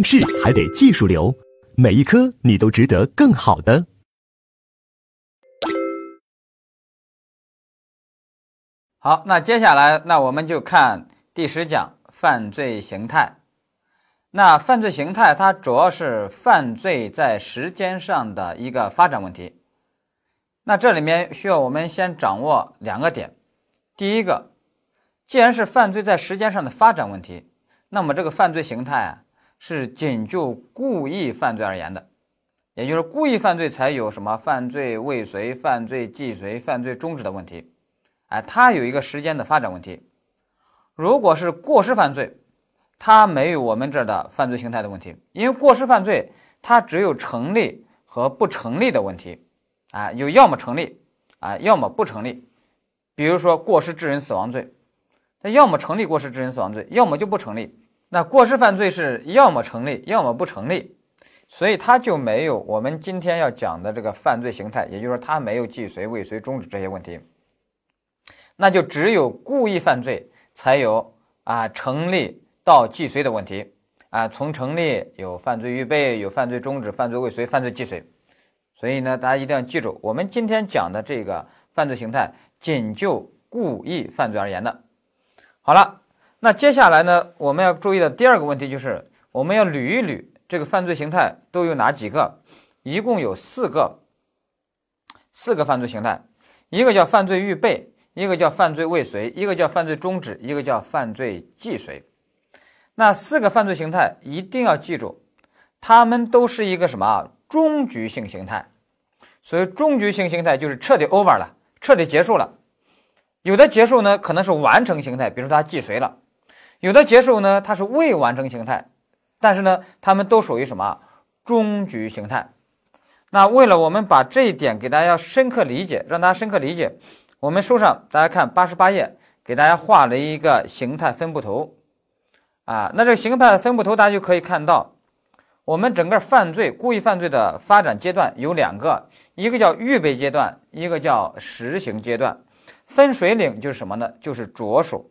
应试还得技术流，每一科你都值得更好的。好，那接下来，那我们就看第十讲犯罪形态。那犯罪形态它主要是犯罪在时间上的一个发展问题。那这里面需要我们先掌握两个点。第一个，既然是犯罪在时间上的发展问题，那么这个犯罪形态啊是仅就故意犯罪而言的，也就是故意犯罪才有什么犯罪未遂、犯罪既遂、犯罪终止的问题。哎，它有一个时间的发展问题。如果是过失犯罪，它没有我们这儿的犯罪形态的问题，因为过失犯罪它只有成立和不成立的问题，啊，有要么成立，啊，要么不成立。比如说过失致人死亡罪，它要么成立过失致人死亡罪，要么就不成立。那过失犯罪是要么成立，要么不成立，所以它就没有我们今天要讲的这个犯罪形态，也就是说它没有既遂、未遂、终止这些问题，那就只有故意犯罪才有啊成立。到既遂的问题啊，从成立有犯罪预备，有犯罪终止，犯罪未遂，犯罪既遂。所以呢，大家一定要记住，我们今天讲的这个犯罪形态，仅就故意犯罪而言的。好了，那接下来呢，我们要注意的第二个问题就是，我们要捋一捋这个犯罪形态都有哪几个？一共有四个，四个犯罪形态，一个叫犯罪预备，一个叫犯罪未遂，一个叫犯罪终止，一个叫犯罪既遂。那四个犯罪形态一定要记住，它们都是一个什么啊终局性形态？所以终局性形态就是彻底 over 了，彻底结束了。有的结束呢可能是完成形态，比如说它既遂了；有的结束呢它是未完成形态，但是呢它们都属于什么终局形态？那为了我们把这一点给大家要深刻理解，让大家深刻理解，我们书上大家看八十八页，给大家画了一个形态分布图。啊，那这个形态分布图，大家就可以看到，我们整个犯罪、故意犯罪的发展阶段有两个，一个叫预备阶段，一个叫实行阶段。分水岭就是什么呢？就是着手。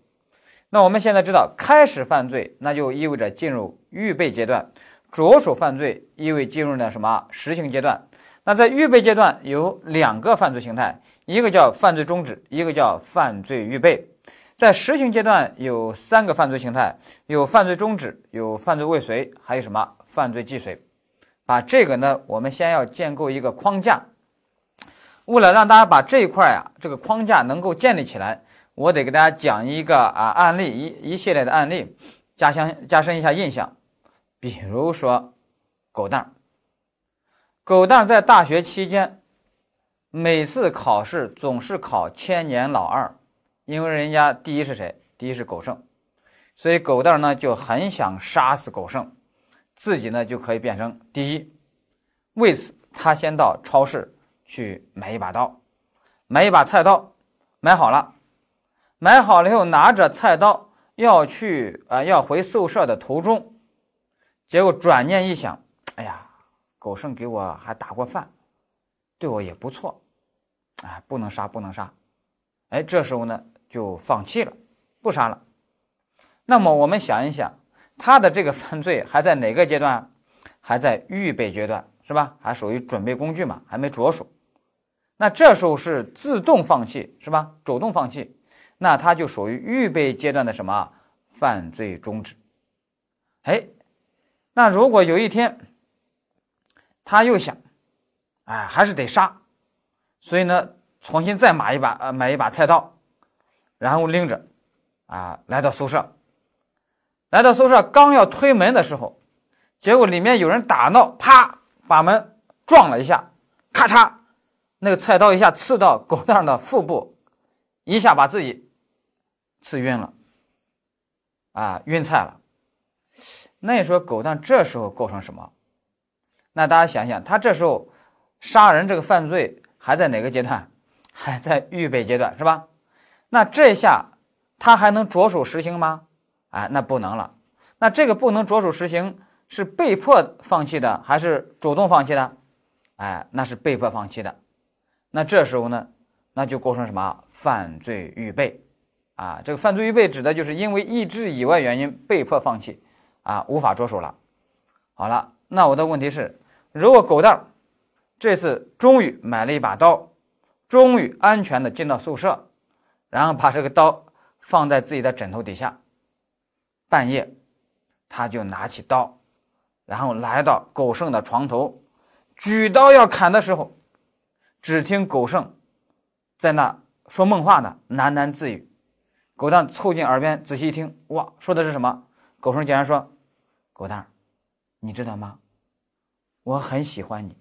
那我们现在知道，开始犯罪，那就意味着进入预备阶段；着手犯罪，意味进入了什么实行阶段？那在预备阶段有两个犯罪形态，一个叫犯罪终止，一个叫犯罪预备。在实行阶段有三个犯罪形态，有犯罪终止，有犯罪未遂，还有什么犯罪既遂？把这个呢，我们先要建构一个框架。为了让大家把这一块啊，这个框架能够建立起来，我得给大家讲一个啊案例，一一系列的案例，加强加深一下印象。比如说，狗蛋儿，狗蛋儿在大学期间，每次考试总是考千年老二。因为人家第一是谁？第一是狗剩，所以狗蛋儿呢就很想杀死狗剩，自己呢就可以变成第一。为此，他先到超市去买一把刀，买一把菜刀，买好了，买好了以后拿着菜刀要去啊要回宿舍的途中，结果转念一想，哎呀，狗剩给我还打过饭，对我也不错，哎，不能杀，不能杀，哎，这时候呢。就放弃了，不杀了。那么我们想一想，他的这个犯罪还在哪个阶段？还在预备阶段，是吧？还属于准备工具嘛，还没着手。那这时候是自动放弃，是吧？主动放弃，那他就属于预备阶段的什么犯罪终止？哎，那如果有一天他又想，哎，还是得杀，所以呢，重新再买一把，呃，买一把菜刀。然后拎着，啊，来到宿舍，来到宿舍，刚要推门的时候，结果里面有人打闹，啪，把门撞了一下，咔嚓，那个菜刀一下刺到狗蛋的腹部，一下把自己刺晕了，啊，晕菜了。那你说狗蛋这时候构成什么？那大家想想，他这时候杀人这个犯罪还在哪个阶段？还在预备阶段，是吧？那这下他还能着手实行吗？哎，那不能了。那这个不能着手实行，是被迫放弃的还是主动放弃的？哎，那是被迫放弃的。那这时候呢，那就构成什么犯罪预备？啊，这个犯罪预备指的就是因为意志以外原因被迫放弃，啊，无法着手了。好了，那我的问题是，如果狗蛋这次终于买了一把刀，终于安全的进到宿舍，然后把这个刀放在自己的枕头底下，半夜他就拿起刀，然后来到狗剩的床头，举刀要砍的时候，只听狗剩在那说梦话呢，喃喃自语。狗蛋凑近耳边仔细一听，哇，说的是什么？狗剩竟然说：“狗蛋，你知道吗？我很喜欢你，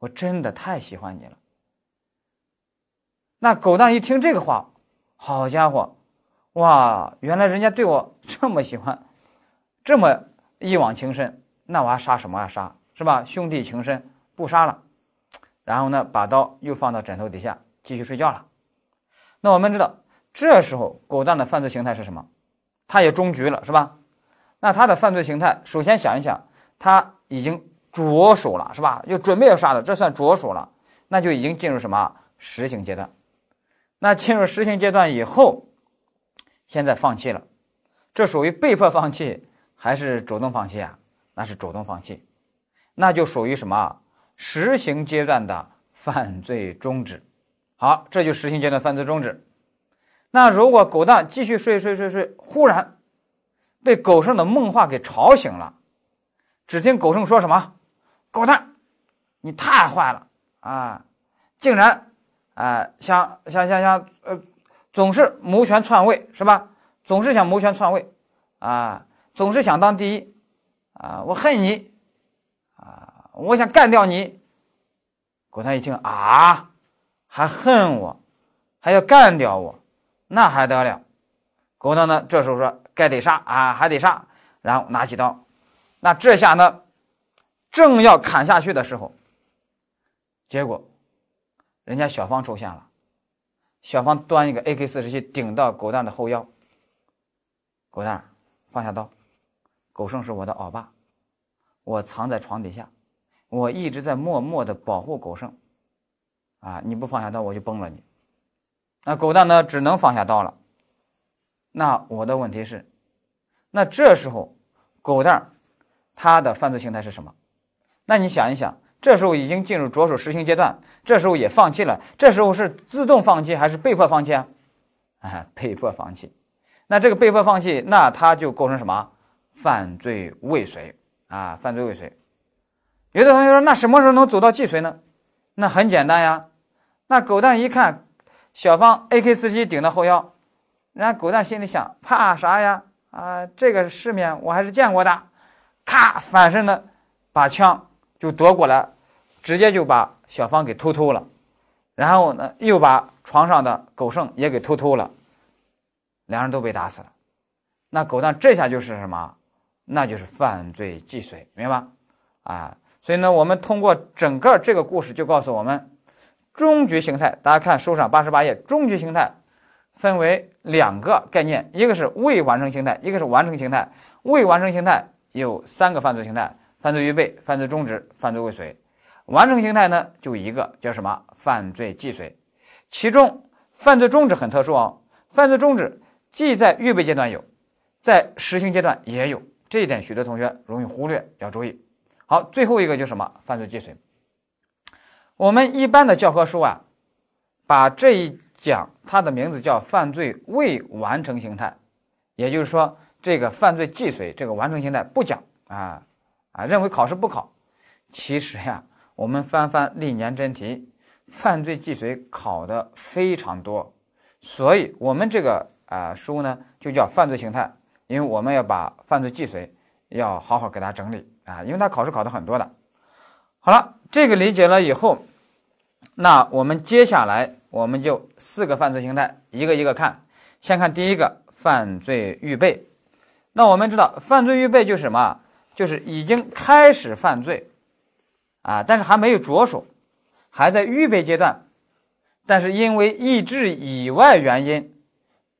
我真的太喜欢你了。”那狗蛋一听这个话，好家伙，哇，原来人家对我这么喜欢，这么一往情深，那我还杀什么啊？杀是吧？兄弟情深，不杀了。然后呢，把刀又放到枕头底下，继续睡觉了。那我们知道。这时候，狗蛋的犯罪形态是什么？他也终局了，是吧？那他的犯罪形态，首先想一想，他已经着手了，是吧？又准备要杀了，这算着手了，那就已经进入什么实行阶段？那进入实行阶段以后，现在放弃了，这属于被迫放弃还是主动放弃啊？那是主动放弃，那就属于什么实行阶段的犯罪终止。好，这就实行阶段犯罪终止。那如果狗蛋继续睡睡睡睡，忽然被狗剩的梦话给吵醒了，只听狗剩说什么：“狗蛋，你太坏了啊！竟然啊想想想想呃，总是谋权篡位是吧？总是想谋权篡位啊，总是想当第一啊！我恨你啊！我想干掉你。”狗蛋一听啊，还恨我，还要干掉我。那还得了，狗蛋呢？这时候说该得杀啊，还得杀，然后拿起刀，那这下呢，正要砍下去的时候，结果人家小芳出现了，小芳端一个 AK 四十七顶到狗蛋的后腰，狗蛋放下刀，狗剩是我的老爸，我藏在床底下，我一直在默默的保护狗剩，啊，你不放下刀，我就崩了你。那狗蛋呢？只能放下刀了。那我的问题是，那这时候狗蛋他的犯罪形态是什么？那你想一想，这时候已经进入着手实行阶段，这时候也放弃了，这时候是自动放弃还是被迫放弃啊？啊，被迫放弃。那这个被迫放弃，那他就构成什么？犯罪未遂啊，犯罪未遂。有的同学说，那什么时候能走到既遂呢？那很简单呀，那狗蛋一看。小芳 AK 四七顶到后腰，人家狗蛋心里想：怕啥呀？啊，这个世面我还是见过的。咔，反身呢，把枪就夺过来，直接就把小芳给偷偷了。然后呢，又把床上的狗剩也给偷偷了。两人都被打死了。那狗蛋这下就是什么？那就是犯罪既遂，明白吧？啊，所以呢，我们通过整个这个故事就告诉我们。终局形态，大家看书上八十八页，终局形态分为两个概念，一个是未完成形态，一个是完成形态。未完成形态有三个犯罪形态：犯罪预备、犯罪终止、犯罪未遂。完成形态呢，就一个叫什么？犯罪既遂。其中犯罪终止很特殊哦，犯罪终止既在预备阶段有，在实行阶段也有，这一点许多同学容易忽略，要注意。好，最后一个就是什么？犯罪既遂。我们一般的教科书啊，把这一讲它的名字叫犯罪未完成形态，也就是说，这个犯罪既遂这个完成形态不讲啊啊，认为考试不考。其实呀，我们翻翻历年真题，犯罪既遂考的非常多，所以我们这个啊书呢就叫犯罪形态，因为我们要把犯罪既遂要好好给它整理啊，因为它考试考的很多的。好了。这个理解了以后，那我们接下来我们就四个犯罪形态一个一个看。先看第一个犯罪预备。那我们知道犯罪预备就是什么？就是已经开始犯罪啊，但是还没有着手，还在预备阶段，但是因为意志以外原因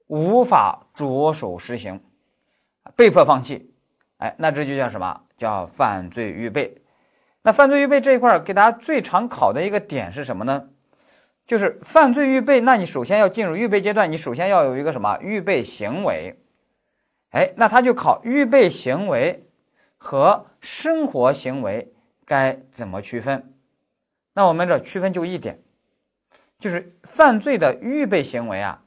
无法着手实行，被迫放弃。哎，那这就叫什么？叫犯罪预备。那犯罪预备这一块给大家最常考的一个点是什么呢？就是犯罪预备，那你首先要进入预备阶段，你首先要有一个什么预备行为？哎，那他就考预备行为和生活行为该怎么区分？那我们这区分就一点，就是犯罪的预备行为啊，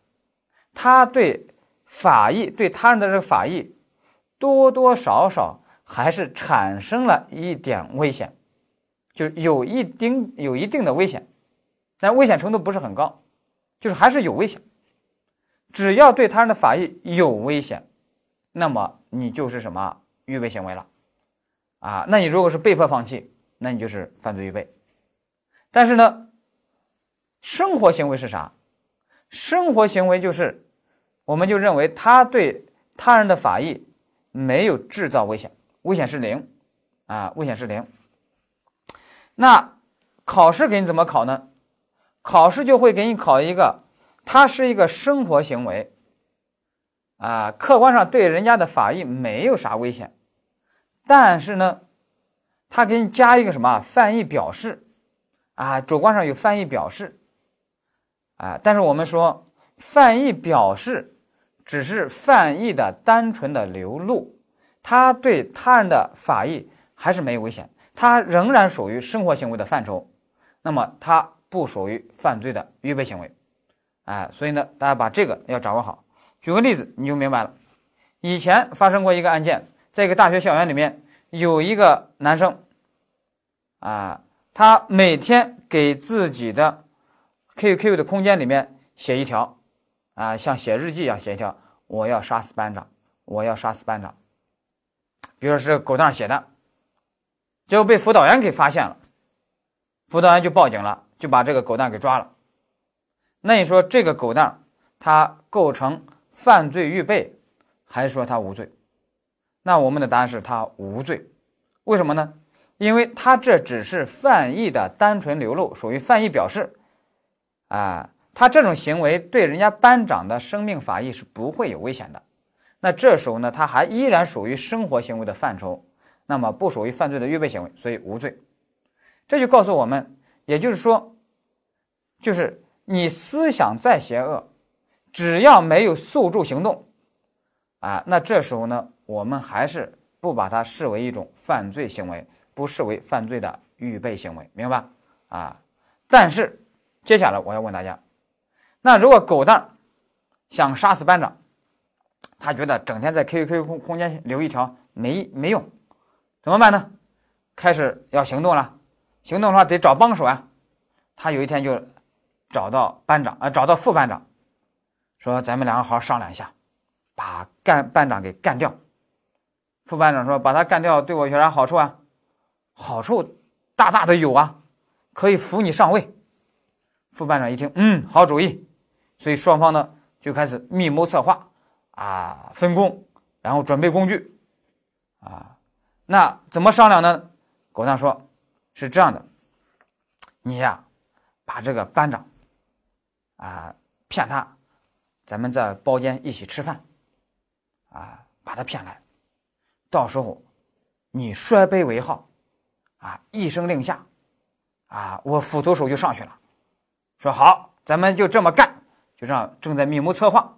他对法益、对他人的这个法益，多多少少还是产生了一点危险，就是有一丁有一定的危险，但危险程度不是很高，就是还是有危险。只要对他人的法益有危险，那么你就是什么预备行为了，啊，那你如果是被迫放弃，那你就是犯罪预备。但是呢，生活行为是啥？生活行为就是，我们就认为他对他人的法益没有制造危险，危险是零，啊，危险是零。那考试给你怎么考呢？考试就会给你考一个。它是一个生活行为，啊，客观上对人家的法益没有啥危险，但是呢，他给你加一个什么犯意表示，啊，主观上有犯意表示，啊，但是我们说犯意表示只是犯意的单纯的流露，他对他人的法益还是没有危险，他仍然属于生活行为的范畴，那么它不属于犯罪的预备行为。哎，所以呢，大家把这个要掌握好。举个例子，你就明白了。以前发生过一个案件，在一个大学校园里面，有一个男生，啊，他每天给自己的 QQ 的空间里面写一条，啊，像写日记一样写一条，我要杀死班长，我要杀死班长。比如说是狗蛋写的，结果被辅导员给发现了，辅导员就报警了，就把这个狗蛋给抓了。那你说这个狗蛋他构成犯罪预备，还是说他无罪？那我们的答案是他无罪。为什么呢？因为他这只是犯意的单纯流露，属于犯意表示。啊，他这种行为对人家班长的生命法益是不会有危险的。那这时候呢，他还依然属于生活行为的范畴，那么不属于犯罪的预备行为，所以无罪。这就告诉我们，也就是说，就是。你思想再邪恶，只要没有诉诸行动，啊，那这时候呢，我们还是不把它视为一种犯罪行为，不视为犯罪的预备行为，明白吧？啊，但是接下来我要问大家，那如果狗蛋想杀死班长，他觉得整天在 QQ 空空间留一条没没用，怎么办呢？开始要行动了，行动的话得找帮手啊，他有一天就。找到班长啊，找到副班长，说咱们两个好好商量一下，把干班长给干掉。副班长说：“把他干掉对我有啥好处啊？好处大大的有啊，可以扶你上位。”副班长一听，嗯，好主意。所以双方呢就开始密谋策划啊，分工，然后准备工具啊。那怎么商量呢？狗蛋说：“是这样的，你呀，把这个班长。”啊，骗他，咱们在包间一起吃饭，啊，把他骗来，到时候你摔杯为号，啊，一声令下，啊，我斧头手就上去了，说好，咱们就这么干，就这样正在密谋策划，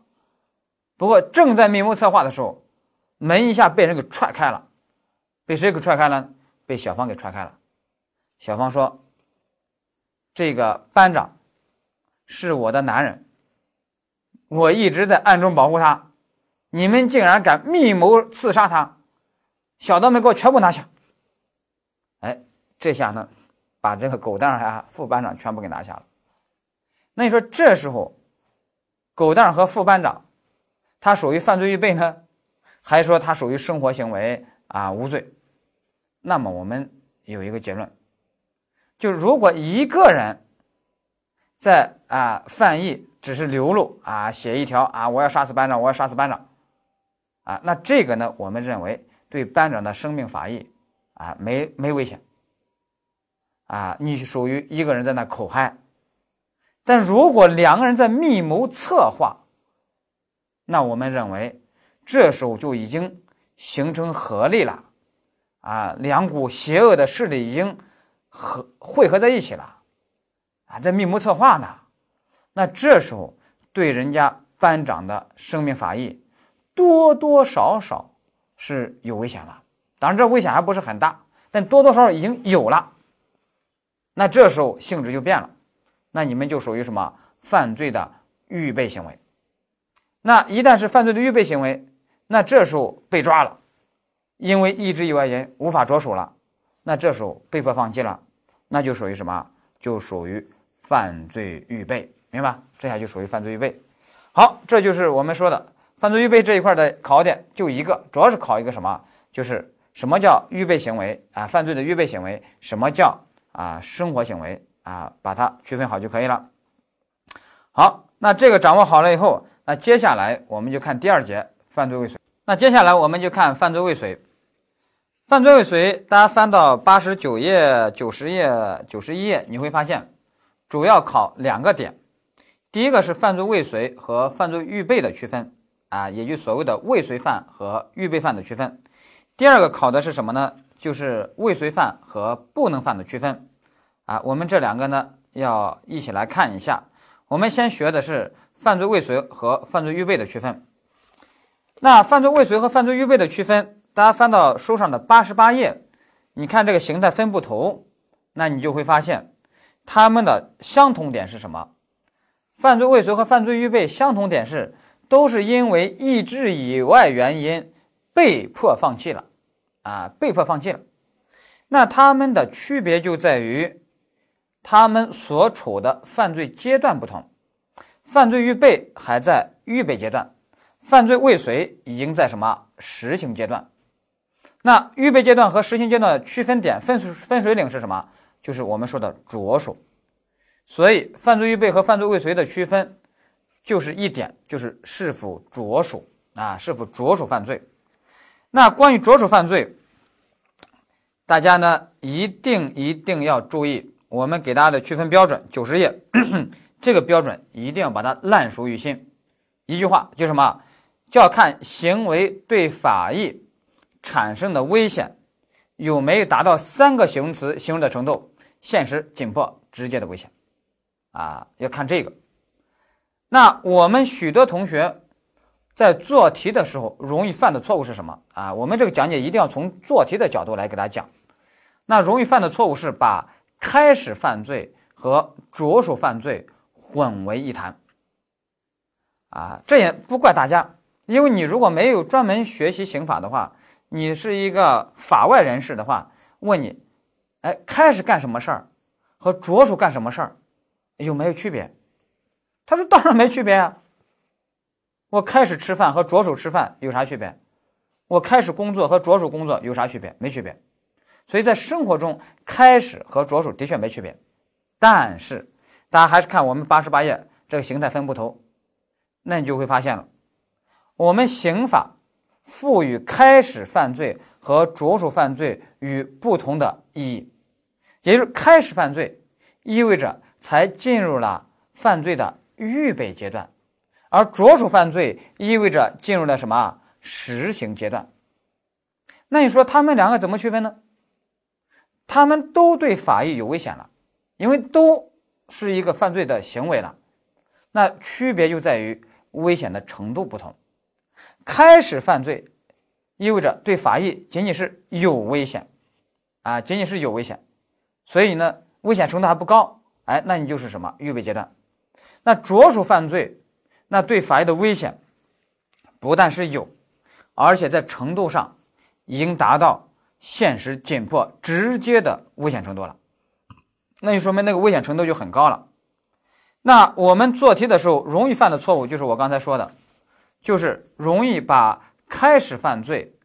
不过正在密谋策划的时候，门一下被人给踹开了，被谁给踹开了？被小芳给踹开了。小芳说：“这个班长。”是我的男人，我一直在暗中保护他，你们竟然敢密谋刺杀他，小的们给我全部拿下！哎，这下呢，把这个狗蛋儿啊副班长全部给拿下了。那你说这时候，狗蛋儿和副班长，他属于犯罪预备呢，还说他属于生活行为啊无罪？那么我们有一个结论，就如果一个人。在啊，犯意只是流露啊，写一条啊，我要杀死班长，我要杀死班长，啊，那这个呢，我们认为对班长的生命法益啊，没没危险，啊，你属于一个人在那口嗨，但如果两个人在密谋策划，那我们认为这时候就已经形成合力了，啊，两股邪恶的势力已经合汇合在一起了。还在密谋策划呢，那这时候对人家班长的生命法益多多少少是有危险了，当然这危险还不是很大，但多多少少已经有了。那这时候性质就变了，那你们就属于什么犯罪的预备行为？那一旦是犯罪的预备行为，那这时候被抓了，因为意志以外因无法着手了，那这时候被迫放弃了，那就属于什么？就属于犯罪预备，明白？这下就属于犯罪预备。好，这就是我们说的犯罪预备这一块的考点，就一个，主要是考一个什么？就是什么叫预备行为啊？犯罪的预备行为，什么叫啊生活行为啊？把它区分好就可以了。好，那这个掌握好了以后。那接下来我们就看第二节犯罪未遂。那接下来我们就看犯罪未遂。犯罪未遂，大家翻到八十九页、九十页、九十一页，你会发现主要考两个点。第一个是犯罪未遂和犯罪预备的区分啊，也就所谓的未遂犯和预备犯的区分。第二个考的是什么呢？就是未遂犯和不能犯的区分啊。我们这两个呢要一起来看一下。我们先学的是。犯罪未遂和犯罪预备的区分。那犯罪未遂和犯罪预备的区分，大家翻到书上的八十八页，你看这个形态分布图，那你就会发现，它们的相同点是什么？犯罪未遂和犯罪预备相同点是，都是因为意志以外原因被迫放弃了，啊，被迫放弃了。那它们的区别就在于，他们所处的犯罪阶段不同。犯罪预备还在预备阶段，犯罪未遂已经在什么实行阶段？那预备阶段和实行阶段的区分点分分水岭是什么？就是我们说的着手。所以犯罪预备和犯罪未遂的区分就是一点，就是是否着手啊，是否着手犯罪。那关于着手犯罪，大家呢一定一定要注意，我们给大家的区分标准九十页。这个标准一定要把它烂熟于心。一句话就什么，就要看行为对法益产生的危险有没有达到三个形容词形容的程度：现实、紧迫、直接的危险。啊，要看这个。那我们许多同学在做题的时候容易犯的错误是什么啊？我们这个讲解一定要从做题的角度来给大家讲。那容易犯的错误是把开始犯罪和着手犯罪。混为一谈，啊，这也不怪大家，因为你如果没有专门学习刑法的话，你是一个法外人士的话，问你，哎，开始干什么事儿和着手干什么事儿有没有区别？他说当然没区别啊。我开始吃饭和着手吃饭有啥区别？我开始工作和着手工作有啥区别？没区别。所以在生活中，开始和着手的确没区别，但是。大家还是看我们八十八页这个形态分布图，那你就会发现了，我们刑法赋予开始犯罪和着手犯罪与不同的意义，也就是开始犯罪意味着才进入了犯罪的预备阶段，而着手犯罪意味着进入了什么实行阶段。那你说他们两个怎么区分呢？他们都对法益有危险了，因为都。是一个犯罪的行为了，那区别就在于危险的程度不同。开始犯罪意味着对法益仅仅是有危险，啊，仅仅是有危险，所以呢，危险程度还不高。哎，那你就是什么预备阶段。那着手犯罪，那对法益的危险不但是有，而且在程度上已经达到现实紧迫、直接的危险程度了。那就说明那个危险程度就很高了。那我们做题的时候容易犯的错误就是我刚才说的，就是容易把开始犯罪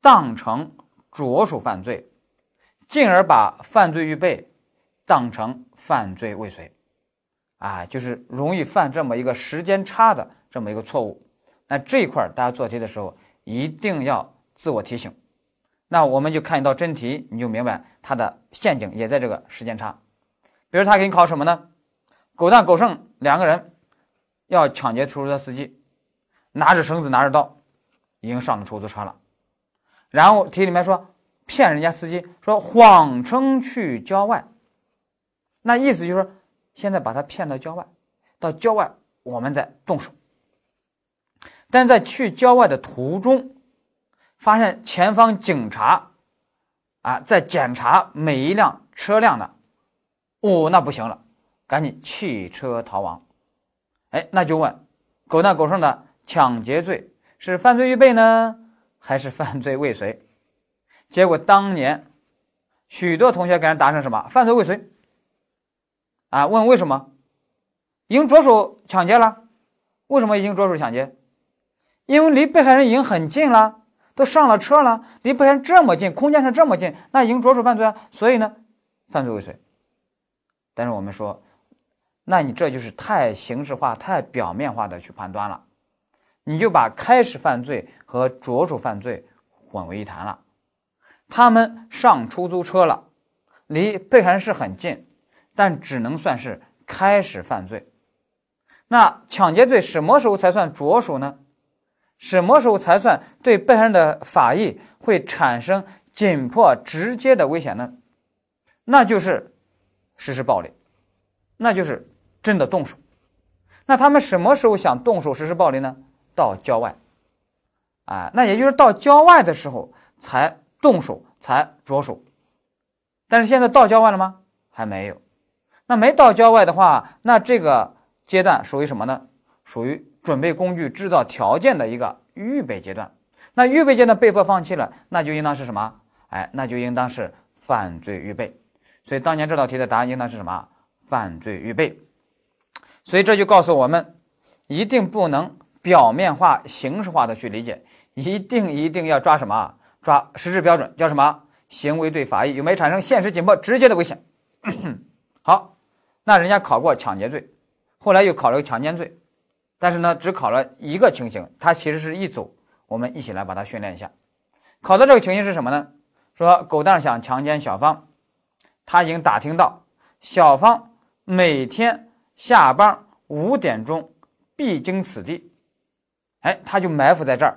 当成着手犯罪，进而把犯罪预备当成犯罪未遂，啊，就是容易犯这么一个时间差的这么一个错误。那这一块大家做题的时候一定要自我提醒。那我们就看一道真题，你就明白它的陷阱也在这个时间差。比如他给你考什么呢？狗蛋狗剩两个人要抢劫出租车司机，拿着绳子拿着刀，已经上了出租车了。然后题里面说骗人家司机，说谎称去郊外，那意思就是说现在把他骗到郊外，到郊外我们再动手。但在去郊外的途中，发现前方警察啊，在检查每一辆车辆的，哦，那不行了，赶紧弃车逃亡。哎，那就问，狗蛋狗剩的抢劫罪是犯罪预备呢，还是犯罪未遂？结果当年许多同学给人答成什么？犯罪未遂。啊，问为什么？已经着手抢劫了，为什么已经着手抢劫？因为离被害人已经很近了，都上了车了，离被害人这么近，空间上这么近，那已经着手犯罪啊，所以呢，犯罪未遂。但是我们说，那你这就是太形式化、太表面化的去判断了，你就把开始犯罪和着手犯罪混为一谈了。他们上出租车了，离被害人是很近，但只能算是开始犯罪。那抢劫罪什么时候才算着手呢？什么时候才算对被害人的法益会产生紧迫直接的危险呢？那就是实施暴力，那就是真的动手。那他们什么时候想动手实施暴力呢？到郊外，啊，那也就是到郊外的时候才动手，才着手。但是现在到郊外了吗？还没有。那没到郊外的话，那这个阶段属于什么呢？属于。准备工具、制造条件的一个预备阶段，那预备阶段被迫放弃了，那就应当是什么？哎，那就应当是犯罪预备。所以当年这道题的答案应当是什么？犯罪预备。所以这就告诉我们，一定不能表面化、形式化的去理解，一定一定要抓什么？抓实质标准，叫什么？行为对法益有没有产生现实紧迫直接的危险？好，那人家考过抢劫罪，后来又考了个强奸罪。但是呢，只考了一个情形，它其实是一组，我们一起来把它训练一下。考的这个情形是什么呢？说狗蛋想强奸小芳，他已经打听到小芳每天下班五点钟必经此地，哎，他就埋伏在这儿，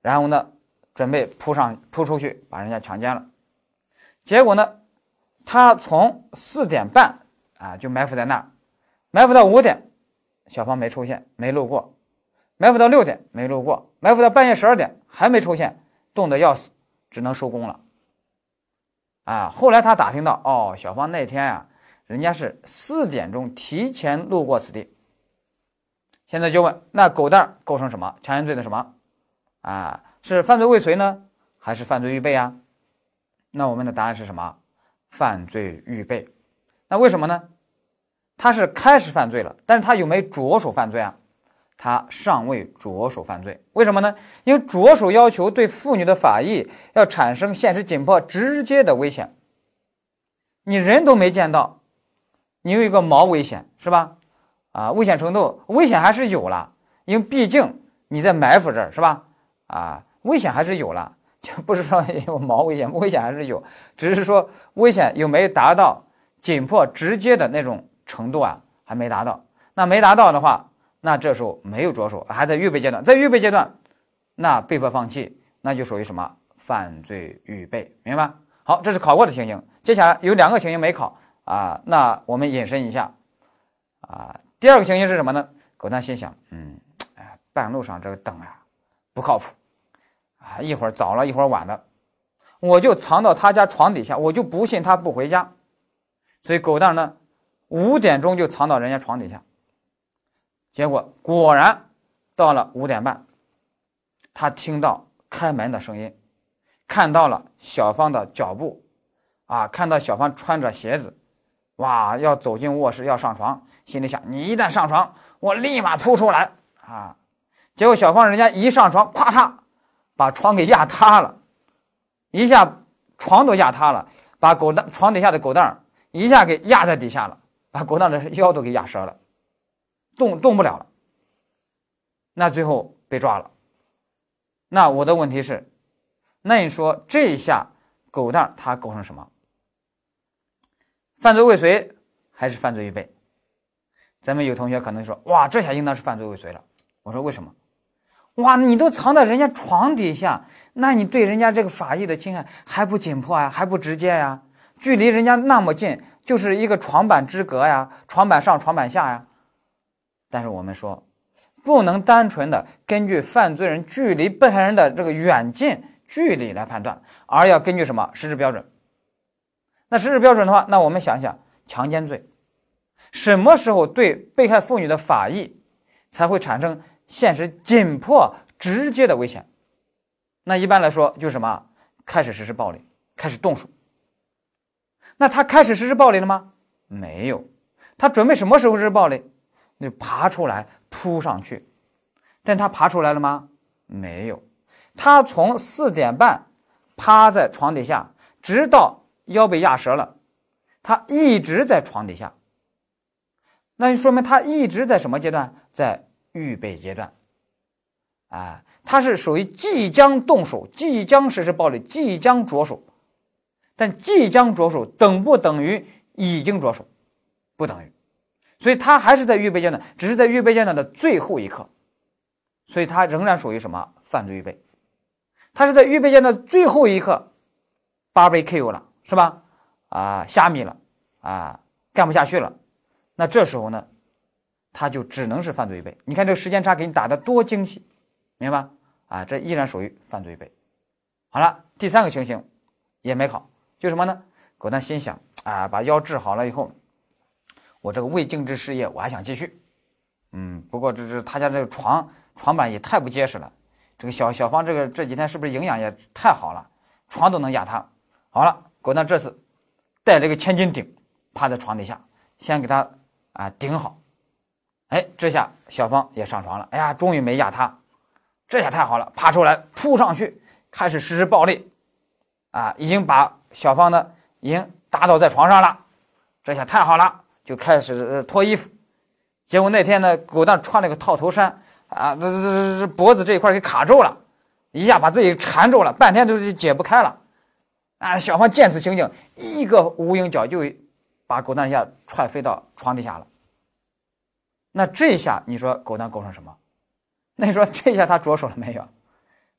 然后呢，准备扑上扑出去把人家强奸了。结果呢，他从四点半啊就埋伏在那儿，埋伏到五点。小芳没出现，没路过，埋伏到六点没路过，埋伏到半夜十二点还没出现，冻得要死，只能收工了。啊，后来他打听到，哦，小芳那天呀，人家是四点钟提前路过此地。现在就问，那狗蛋构成什么强奸罪的什么？啊，是犯罪未遂呢，还是犯罪预备啊？那我们的答案是什么？犯罪预备。那为什么呢？他是开始犯罪了，但是他有没着手犯罪啊？他尚未着手犯罪，为什么呢？因为着手要求对妇女的法益要产生现实紧迫直接的危险。你人都没见到，你有一个毛危险是吧？啊，危险程度危险还是有了，因为毕竟你在埋伏这儿是吧？啊，危险还是有了，就不是说有毛危险，危险还是有，只是说危险有没达到紧迫直接的那种。程度啊还没达到，那没达到的话，那这时候没有着手，还在预备阶段，在预备阶段，那被迫放弃，那就属于什么犯罪预备，明白？好，这是考过的情形，接下来有两个情形没考啊，那我们引申一下啊，第二个情形是什么呢？狗蛋心想，嗯，哎，半路上这个灯啊不靠谱啊，一会儿早了一会儿晚的，我就藏到他家床底下，我就不信他不回家，所以狗蛋呢。五点钟就藏到人家床底下，结果果然到了五点半，他听到开门的声音，看到了小芳的脚步，啊，看到小芳穿着鞋子，哇，要走进卧室要上床，心里想：你一旦上床，我立马扑出来啊！结果小芳人家一上床，咵嚓，把床给压塌了，一下床都压塌了，把狗蛋床底下的狗蛋一下给压在底下了。把狗蛋的腰都给压折了，动动不了了。那最后被抓了。那我的问题是，那你说这一下狗蛋它构成什么？犯罪未遂还是犯罪预备？咱们有同学可能说，哇，这下应当是犯罪未遂了。我说为什么？哇，你都藏在人家床底下，那你对人家这个法益的侵害还不紧迫呀，还不直接呀？距离人家那么近。就是一个床板之隔呀，床板上，床板下呀。但是我们说，不能单纯的根据犯罪人距离被害人的这个远近距离来判断，而要根据什么实质标准？那实施标准的话，那我们想想强奸罪，什么时候对被害妇女的法益才会产生现实紧迫直接的危险？那一般来说就是什么？开始实施暴力，开始动手。那他开始实施暴力了吗？没有，他准备什么时候实施暴力？那爬出来扑上去。但他爬出来了吗？没有，他从四点半趴在床底下，直到腰被压折了，他一直在床底下。那就说明他一直在什么阶段？在预备阶段。啊，他是属于即将动手、即将实施暴力、即将着手。但即将着手等不等于已经着手？不等于。所以他还是在预备阶段，只是在预备阶段的最后一刻。所以，他仍然属于什么犯罪预备？他是在预备阶段的最后一刻，八被 KO 了，是吧？啊，虾米了，啊，干不下去了。那这时候呢，他就只能是犯罪预备。你看这个时间差给你打的多精细，明白吧？啊，这依然属于犯罪预备。好了，第三个情形也没考，就什么呢？狗蛋心想啊，把腰治好了以后，我这个未竟之事业我还想继续。嗯，不过这这他家这个床。床板也太不结实了，这个小小芳这个这几天是不是营养也太好了？床都能压塌。好了，狗蛋这次带了一个千斤顶，趴在床底下，先给他啊顶好。哎，这下小芳也上床了。哎呀，终于没压塌，这下太好了，爬出来扑上去，开始实施暴力。啊，已经把小芳呢已经打倒在床上了。这下太好了，就开始脱衣服。结果那天呢，狗蛋穿了个套头衫。啊，这这这这脖子这一块给卡住了，一下把自己缠住了，半天都解不开了。啊，小芳见此情景，一个无影脚就把狗蛋一下踹飞到床底下了。那这一下你说狗蛋构成什么？那你说这一下他着手了没有？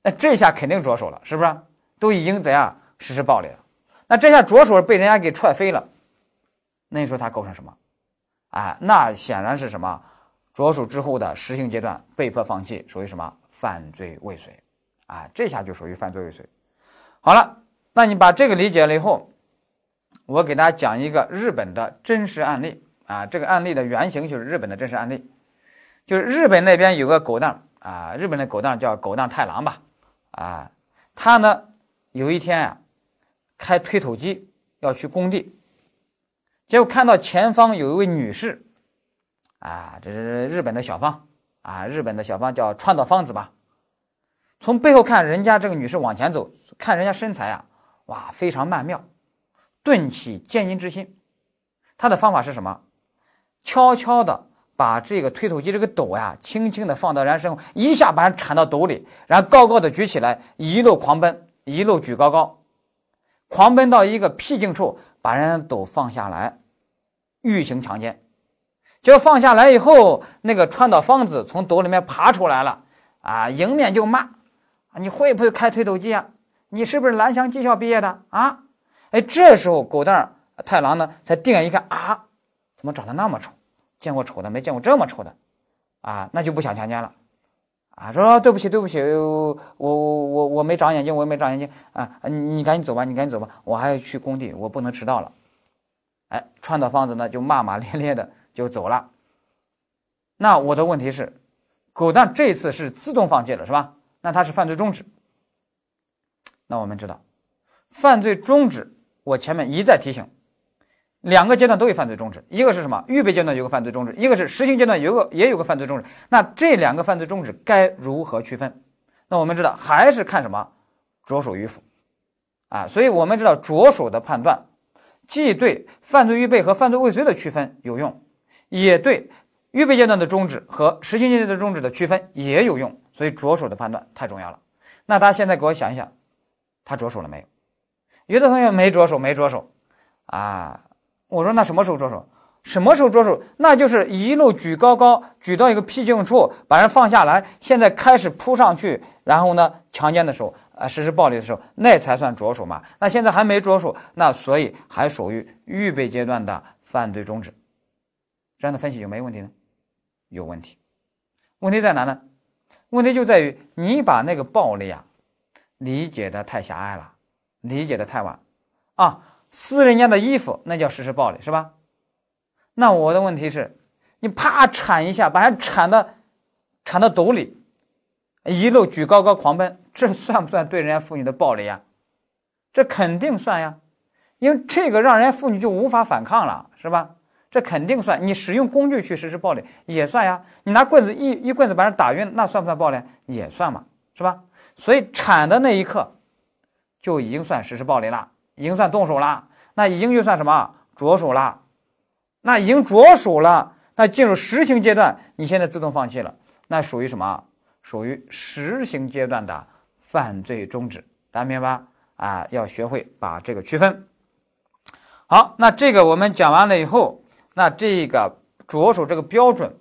那这一下肯定着手了，是不是？都已经怎样实施暴力了？那这下着手被人家给踹飞了，那你说他构成什么？啊，那显然是什么？着手之后的实行阶段被迫放弃，属于什么犯罪未遂？啊，这下就属于犯罪未遂。好了，那你把这个理解了以后，我给大家讲一个日本的真实案例啊。这个案例的原型就是日本的真实案例，就是日本那边有个狗蛋啊，日本的狗蛋叫狗蛋太郎吧啊，他呢有一天啊开推土机要去工地，结果看到前方有一位女士。啊，这是日本的小芳啊，日本的小芳叫川岛芳子吧。从背后看，人家这个女士往前走，看人家身材啊，哇，非常曼妙，顿起奸淫之心。他的方法是什么？悄悄的把这个推土机这个斗呀，轻轻的放到人身后，一下把人铲到斗里，然后高高的举起来，一路狂奔，一路举高高，狂奔到一个僻静处，把人斗放下来，欲行强奸。就放下来以后，那个川岛芳子从斗里面爬出来了，啊，迎面就骂：“你会不会开推土机啊？你是不是蓝翔技校毕业的啊？”哎，这时候狗蛋太郎呢才定眼一看，啊，怎么长得那么丑？见过丑的，没见过这么丑的，啊，那就不想强奸了，啊，说对不起，对不起，我我我我没长眼睛，我也没长眼睛，啊，你赶紧走吧，你赶紧走吧，我还要去工地，我不能迟到了。哎，川岛芳子呢就骂骂咧咧的。就走了。那我的问题是，狗蛋这次是自动放弃了，是吧？那他是犯罪终止。那我们知道，犯罪终止，我前面一再提醒，两个阶段都有犯罪终止，一个是什么？预备阶段有个犯罪终止，一个是实行阶段有个也有个犯罪终止。那这两个犯罪终止该如何区分？那我们知道还是看什么？着手与否啊？所以我们知道着手的判断，既对犯罪预备和犯罪未遂的区分有用。也对预备阶段的终止和实行阶段的终止的区分也有用，所以着手的判断太重要了。那大家现在给我想一想，他着手了没有？有的同学没着手，没着手啊。我说那什么时候着手？什么时候着手？那就是一路举高高，举到一个僻静处，把人放下来，现在开始扑上去，然后呢强奸的时候，呃，实施暴力的时候，那才算着手嘛。那现在还没着手，那所以还属于预备阶段的犯罪终止。这样的分析有没有问题呢？有问题，问题在哪呢？问题就在于你把那个暴力啊理解的太狭隘了，理解的太晚啊。撕人家的衣服，那叫实施暴力，是吧？那我的问题是，你啪铲一下，把人铲的铲到斗里，一路举高高狂奔，这算不算对人家妇女的暴力呀？这肯定算呀，因为这个让人家妇女就无法反抗了，是吧？这肯定算。你使用工具去实施暴力也算呀。你拿棍子一一棍子把人打晕，那算不算暴力？也算嘛，是吧？所以铲的那一刻就已经算实施暴力了，已经算动手了，那已经就算什么着手了？那已经着手了，那进入实行阶段，你现在自动放弃了，那属于什么？属于实行阶段的犯罪中止，大家明白吧？啊，要学会把这个区分。好，那这个我们讲完了以后，那这个着手这个标准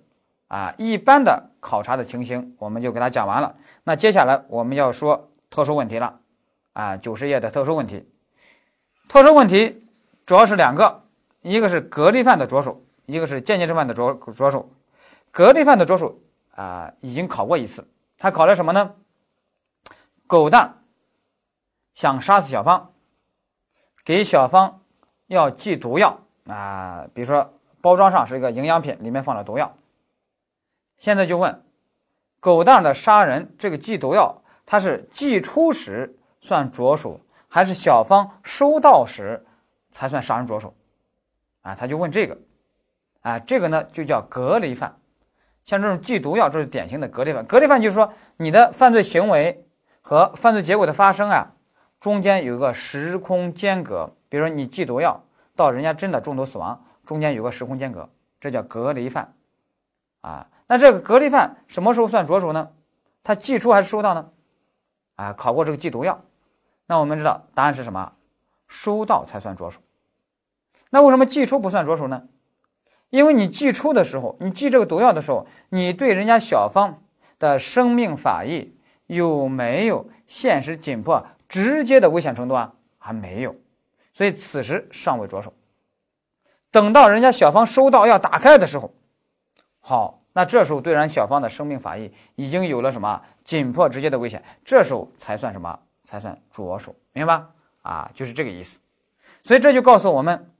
啊，一般的考察的情形，我们就给他讲完了。那接下来我们要说特殊问题了啊，九十页的特殊问题。特殊问题主要是两个，一个是格力犯的着手，一个是间接正犯的着着手。格力犯的着手啊，已经考过一次，他考了什么呢？狗蛋。想杀死小芳，给小芳要寄毒药啊，比如说包装上是一个营养品，里面放了毒药。现在就问，狗蛋的杀人这个寄毒药，他是寄出时算着手，还是小芳收到时才算杀人着手？啊，他就问这个，啊，这个呢就叫隔离犯。像这种寄毒药，这是典型的隔离犯。隔离犯就是说，你的犯罪行为和犯罪结果的发生啊。中间有个时空间隔，比如说你寄毒药到人家真的中毒死亡，中间有个时空间隔，这叫隔离犯，啊，那这个隔离犯什么时候算着手呢？他寄出还是收到呢？啊，考过这个寄毒药，那我们知道答案是什么？收到才算着手。那为什么寄出不算着手呢？因为你寄出的时候，你寄这个毒药的时候，你对人家小芳的生命法益有没有现实紧迫？直接的危险程度啊还没有，所以此时尚未着手。等到人家小芳收到要打开的时候，好，那这时候对人小芳的生命法益已经有了什么紧迫直接的危险，这时候才算什么？才算着手，明白吧？啊，就是这个意思。所以这就告诉我们，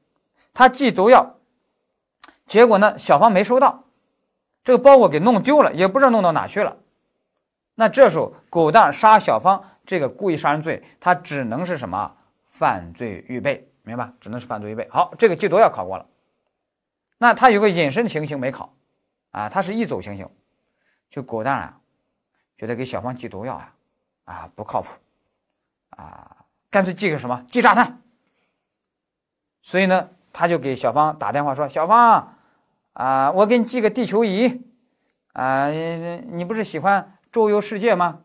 他寄毒药，结果呢，小芳没收到，这个包裹给弄丢了，也不知道弄到哪去了。那这时候狗蛋杀小芳。这个故意杀人罪，它只能是什么犯罪预备，明白？只能是犯罪预备。好，这个寄毒药考过了，那他有个隐身情形没考，啊，他是一走情形，就果断啊，觉得给小芳寄毒药啊，啊不靠谱，啊，干脆寄个什么？寄炸弹。所以呢，他就给小芳打电话说：“小芳，啊，我给你寄个地球仪，啊，你不是喜欢周游世界吗？”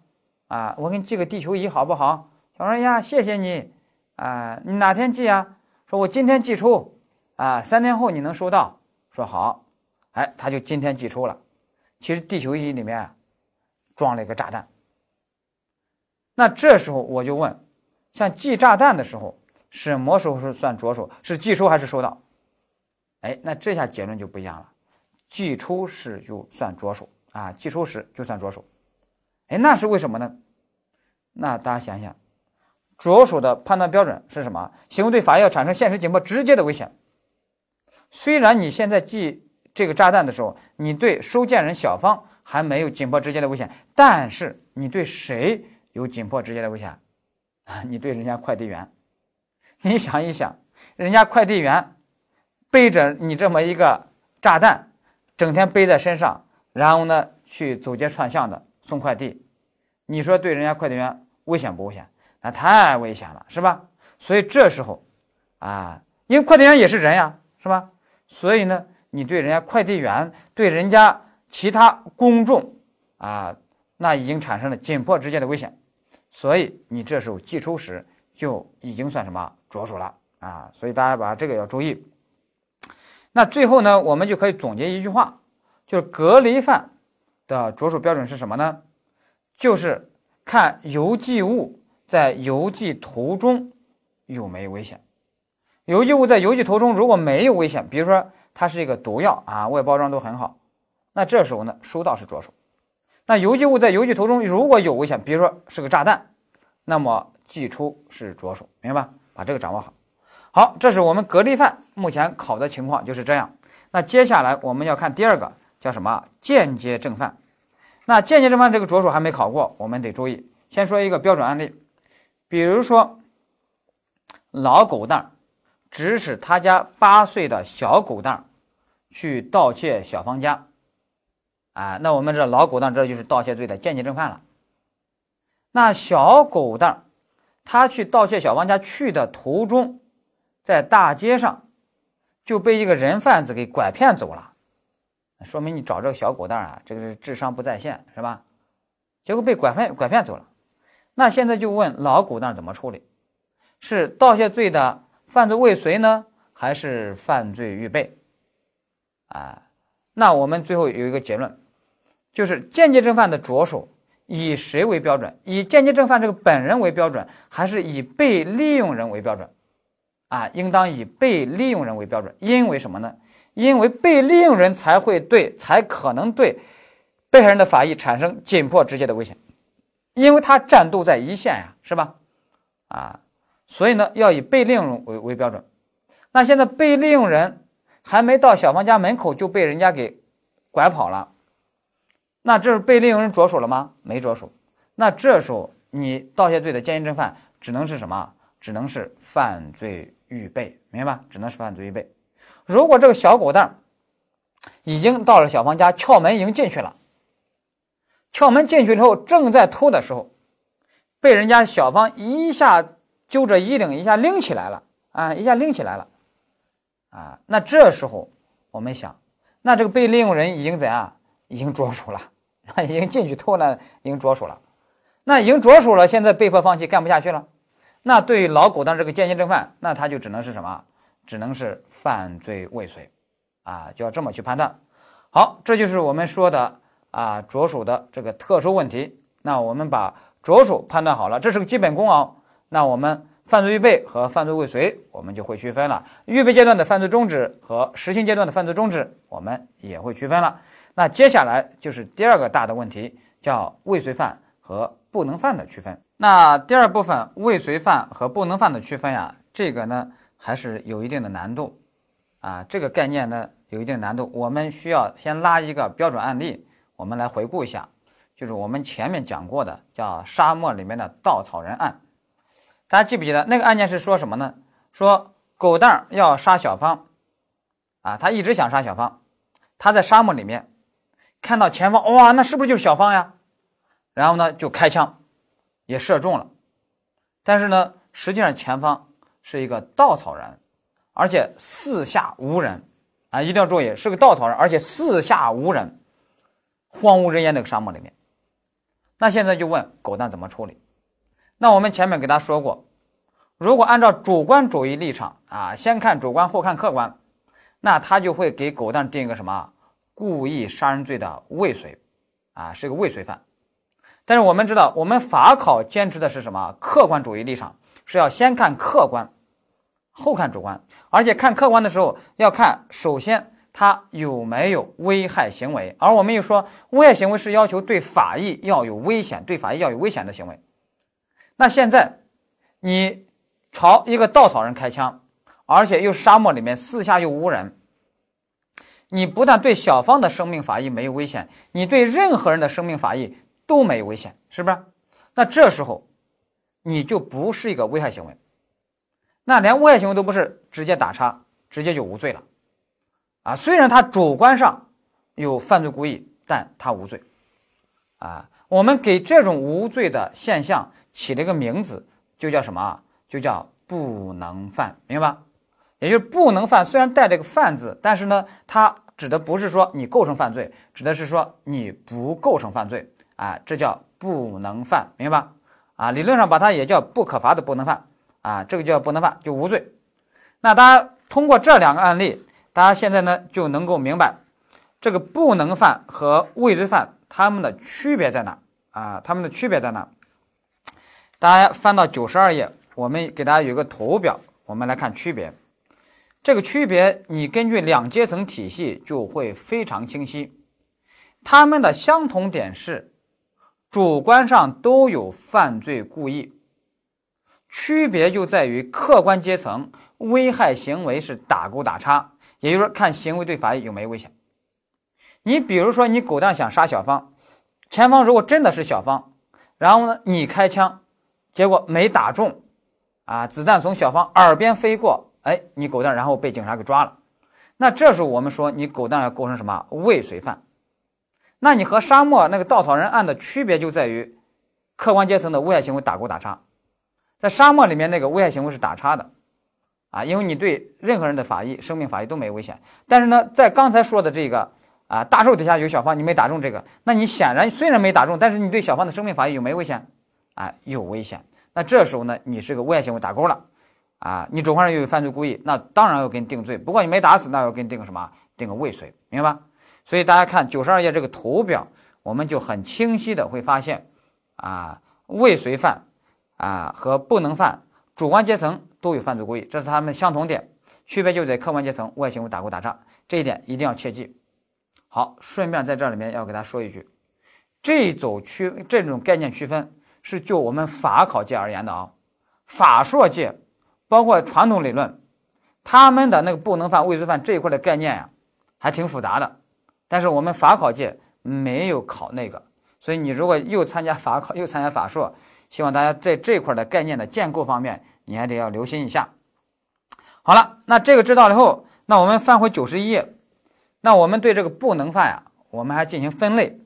啊，我给你寄个地球仪好不好？小说呀，谢谢你。啊，你哪天寄啊？说我今天寄出。啊，三天后你能收到。说好。哎，他就今天寄出了。其实地球仪里面装了一个炸弹。那这时候我就问，像寄炸弹的时候，什么时候是算着手？是寄出还是收到？哎，那这下结论就不一样了。寄出时就算着手啊，寄出时就算着手。哎，那是为什么呢？那大家想想，着手的判断标准是什么？行为对法益要产生现实紧迫直接的危险。虽然你现在寄这个炸弹的时候，你对收件人小芳还没有紧迫直接的危险，但是你对谁有紧迫直接的危险？啊 你对人家快递员。你想一想，人家快递员背着你这么一个炸弹，整天背在身上，然后呢去走街串巷的。送快递，你说对人家快递员危险不危险？那太危险了，是吧？所以这时候，啊，因为快递员也是人呀，是吧？所以呢，你对人家快递员，对人家其他公众，啊，那已经产生了紧迫直接的危险，所以你这时候寄出时就已经算什么着手了啊？所以大家把这个要注意。那最后呢，我们就可以总结一句话，就是隔离犯。的着手标准是什么呢？就是看邮寄物在邮寄途中有没有危险。邮寄物在邮寄途中如果没有危险，比如说它是一个毒药啊，外包装都很好，那这时候呢，收到是着手。那邮寄物在邮寄途中如果有危险，比如说是个炸弹，那么寄出是着手，明白吧？把这个掌握好。好，这是我们格力犯目前考的情况就是这样。那接下来我们要看第二个，叫什么？间接正犯。那间接正犯这个着手还没考过，我们得注意。先说一个标准案例，比如说老狗蛋指使他家八岁的小狗蛋去盗窃小芳家，啊，那我们这老狗蛋这就是盗窃罪的间接正犯了。那小狗蛋他去盗窃小芳家去的途中，在大街上就被一个人贩子给拐骗走了。说明你找这个小狗蛋啊，这个是智商不在线，是吧？结果被拐骗拐骗走了。那现在就问老狗蛋怎么处理？是盗窃罪的犯罪未遂呢，还是犯罪预备？啊，那我们最后有一个结论，就是间接正犯的着手以谁为标准？以间接正犯这个本人为标准，还是以被利用人为标准？啊，应当以被利用人为标准，因为什么呢？因为被利用人才会对，才可能对被害人的法益产生紧迫直接的危险，因为他战斗在一线呀，是吧？啊，所以呢，要以被利用人为为标准。那现在被利用人还没到小芳家门口就被人家给拐跑了，那这是被利用人着手了吗？没着手。那这时候你盗窃罪的间接正犯只能是什么？只能是犯罪预备，明白吧？只能是犯罪预备。如果这个小狗蛋已经到了小芳家，撬门已经进去了，撬门进去之后，正在偷的时候，被人家小芳一下揪着衣领，一下拎起来了啊，一下拎起来了啊。那这时候我们想，那这个被利用人已经怎样？已经着手了，那已经进去偷了，已经着手了。那已经着手了，现在被迫放弃，干不下去了。那对于老狗的这个间接正犯，那他就只能是什么？只能是犯罪未遂，啊，就要这么去判断。好，这就是我们说的啊着手的这个特殊问题。那我们把着手判断好了，这是个基本功啊。那我们犯罪预备和犯罪未遂，我们就会区分了。预备阶段的犯罪中止和实行阶段的犯罪中止，我们也会区分了。那接下来就是第二个大的问题，叫未遂犯和不能犯的区分。那第二部分未遂犯和不能犯的区分呀，这个呢？还是有一定的难度，啊，这个概念呢有一定难度。我们需要先拉一个标准案例，我们来回顾一下，就是我们前面讲过的叫沙漠里面的稻草人案。大家记不记得那个案件是说什么呢？说狗蛋要杀小芳，啊，他一直想杀小芳，他在沙漠里面看到前方，哇，那是不是就是小芳呀？然后呢就开枪，也射中了，但是呢，实际上前方。是一个稻草人，而且四下无人啊！一定要注意，是个稻草人，而且四下无人，荒无人烟那个沙漠里面。那现在就问狗蛋怎么处理？那我们前面给大家说过，如果按照主观主义立场啊，先看主观后看客观，那他就会给狗蛋定一个什么故意杀人罪的未遂啊，是个未遂犯。但是我们知道，我们法考坚持的是什么？客观主义立场是要先看客观。后看主观，而且看客观的时候要看，首先他有没有危害行为，而我们又说危害行为是要求对法益要有危险，对法益要有危险的行为。那现在你朝一个稻草人开枪，而且又沙漠里面四下又无人，你不但对小芳的生命法益没有危险，你对任何人的生命法益都没有危险，是不是？那这时候你就不是一个危害行为。那连危害行为都不是，直接打叉，直接就无罪了，啊，虽然他主观上有犯罪故意，但他无罪，啊，我们给这种无罪的现象起了一个名字，就叫什么？就叫不能犯，明白吧？也就是不能犯，虽然带这个犯字，但是呢，它指的不是说你构成犯罪，指的是说你不构成犯罪，啊，这叫不能犯，明白吧？啊，理论上把它也叫不可罚的不能犯。啊，这个叫不能犯，就无罪。那大家通过这两个案例，大家现在呢就能够明白，这个不能犯和未遂犯它们的区别在哪啊？它们的区别在哪？大家翻到九十二页，我们给大家有个图表，我们来看区别。这个区别你根据两阶层体系就会非常清晰。它们的相同点是，主观上都有犯罪故意。区别就在于客观阶层危害行为是打勾打叉，也就是说看行为对法益有没有危险。你比如说你狗蛋想杀小芳，前方如果真的是小芳，然后呢你开枪，结果没打中，啊，子弹从小芳耳边飞过，哎，你狗蛋然后被警察给抓了，那这时候我们说你狗蛋要构成什么未遂犯？那你和沙漠那个稻草人案的区别就在于，客观阶层的危害行为打勾打叉，在沙漠里面那个危害行为是打叉的，啊，因为你对任何人的法益、生命法益都没有危险。但是呢，在刚才说的这个啊大树底下有小芳，你没打中这个，那你显然虽然没打中，但是你对小芳的生命法益有没危险？啊，有危险。那这时候呢，你是个危害行为打勾了，啊，你主犯人又有犯罪故意，那当然要给你定罪。不过你没打死，那要给你定个什么？定个未遂，明白吧？所以大家看九十二页这个图表，我们就很清晰的会发现，啊，未遂犯，啊和不能犯，主观阶层都有犯罪故意，这是他们相同点，区别就在客观阶层外行为打勾打叉，这一点一定要切记。好，顺便在这里面要给大家说一句，这种区这种概念区分是就我们法考界而言的啊，法硕界包括传统理论，他们的那个不能犯、未遂犯这一块的概念呀，还挺复杂的。但是我们法考界没有考那个，所以你如果又参加法考又参加法硕，希望大家在这块的概念的建构方面，你还得要留心一下。好了，那这个知道了以后，那我们翻回九十一页，那我们对这个不能犯呀，我们还进行分类。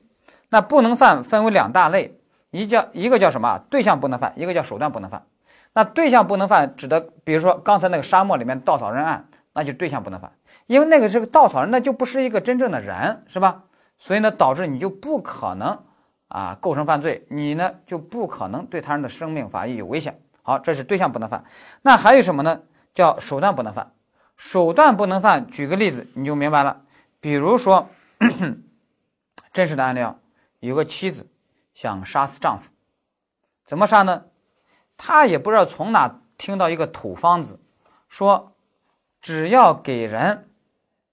那不能犯分为两大类，一叫一个叫什么对象不能犯，一个叫手段不能犯。那对象不能犯指的，比如说刚才那个沙漠里面稻草人案，那就对象不能犯。因为那个是个稻草人，那就不是一个真正的人，是吧？所以呢，导致你就不可能啊构成犯罪，你呢就不可能对他人的生命法益有危险。好，这是对象不能犯。那还有什么呢？叫手段不能犯。手段不能犯，举个例子你就明白了。比如说，真实的案例啊，有个妻子想杀死丈夫，怎么杀呢？她也不知道从哪听到一个土方子，说只要给人。